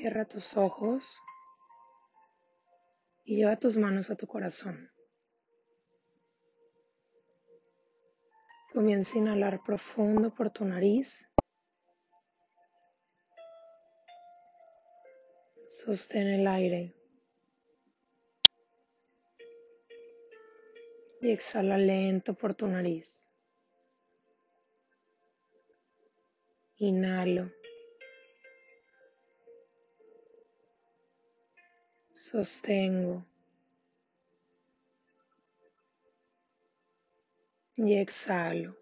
Cierra tus ojos y lleva tus manos a tu corazón. Comienza a inhalar profundo por tu nariz. Sostén el aire. Y exhala lento por tu nariz. Inhalo. Sostengo. Y exhalo.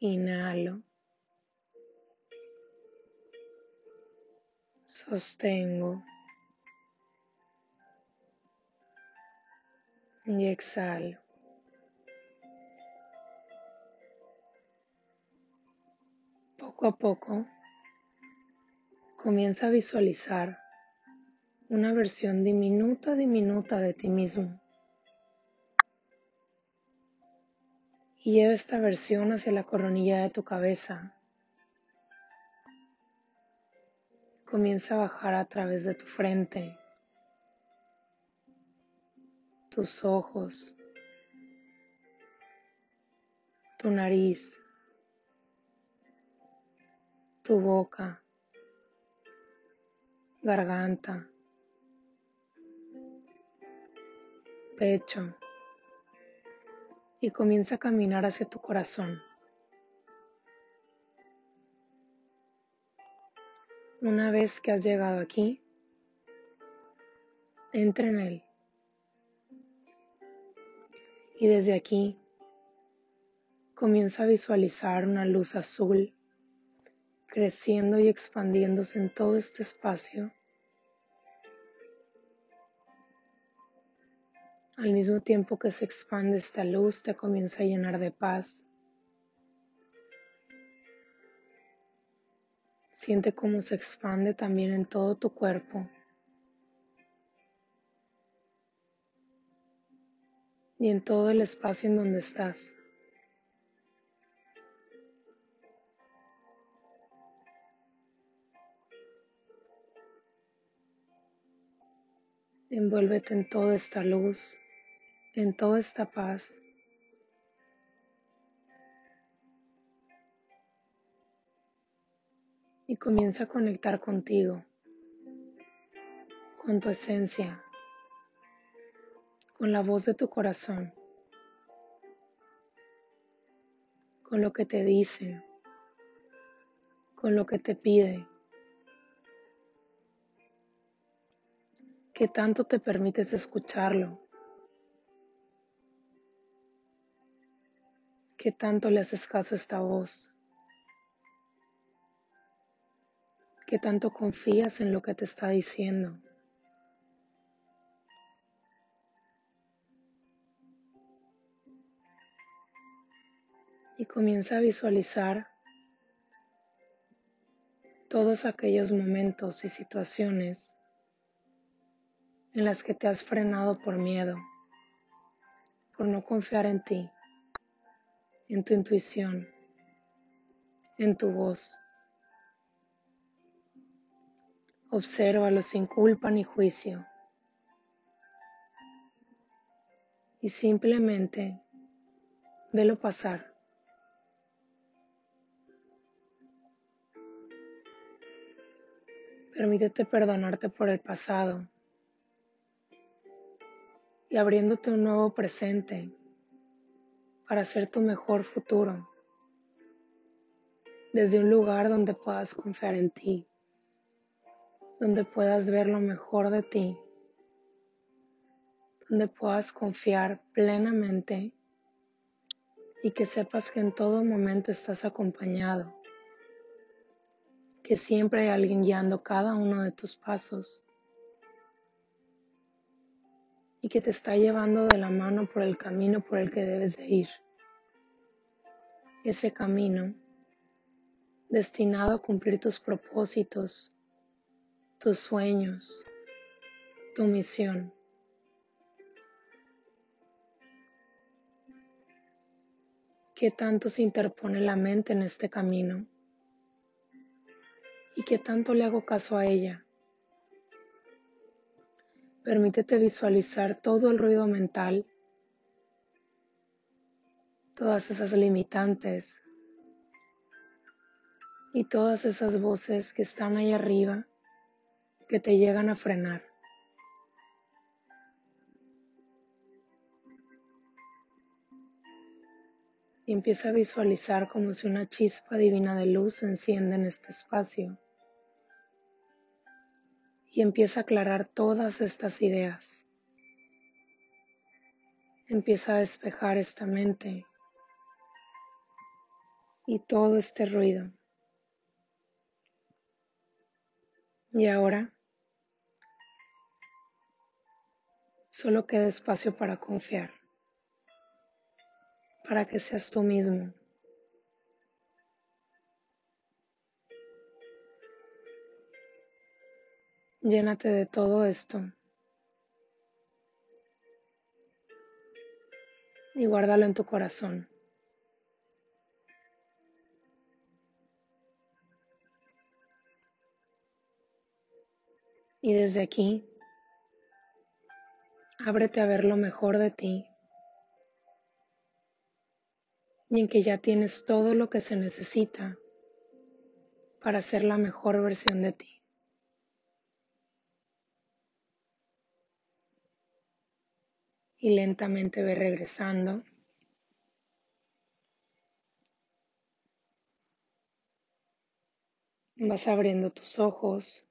Inhalo. Sostengo. Y exhalo. Poco a poco Comienza a visualizar una versión diminuta, diminuta de ti mismo. Y lleva esta versión hacia la coronilla de tu cabeza. Comienza a bajar a través de tu frente, tus ojos, tu nariz, tu boca garganta, pecho y comienza a caminar hacia tu corazón. Una vez que has llegado aquí, entra en él. Y desde aquí comienza a visualizar una luz azul creciendo y expandiéndose en todo este espacio. Al mismo tiempo que se expande esta luz, te comienza a llenar de paz. Siente cómo se expande también en todo tu cuerpo. Y en todo el espacio en donde estás. Envuélvete en toda esta luz, en toda esta paz. Y comienza a conectar contigo, con tu esencia, con la voz de tu corazón, con lo que te dice, con lo que te pide. ¿Qué tanto te permites escucharlo? ¿Qué tanto le haces caso a esta voz? ¿Qué tanto confías en lo que te está diciendo? Y comienza a visualizar todos aquellos momentos y situaciones en las que te has frenado por miedo, por no confiar en ti, en tu intuición, en tu voz. Obsérvalo sin culpa ni juicio. Y simplemente velo pasar. Permítete perdonarte por el pasado y abriéndote un nuevo presente para ser tu mejor futuro, desde un lugar donde puedas confiar en ti, donde puedas ver lo mejor de ti, donde puedas confiar plenamente y que sepas que en todo momento estás acompañado, que siempre hay alguien guiando cada uno de tus pasos y que te está llevando de la mano por el camino por el que debes de ir. Ese camino destinado a cumplir tus propósitos, tus sueños, tu misión. qué tanto se interpone la mente en este camino y qué tanto le hago caso a ella. Permítete visualizar todo el ruido mental, todas esas limitantes y todas esas voces que están ahí arriba que te llegan a frenar. Y empieza a visualizar como si una chispa divina de luz se enciende en este espacio y empieza a aclarar todas estas ideas. Empieza a despejar esta mente y todo este ruido. Y ahora solo queda espacio para confiar, para que seas tú mismo Llénate de todo esto y guárdalo en tu corazón. Y desde aquí, ábrete a ver lo mejor de ti y en que ya tienes todo lo que se necesita para ser la mejor versión de ti. Y lentamente ve regresando. Vas abriendo tus ojos.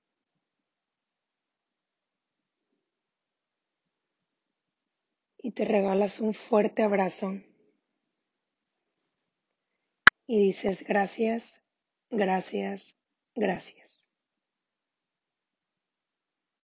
Y te regalas un fuerte abrazo. Y dices gracias, gracias, gracias.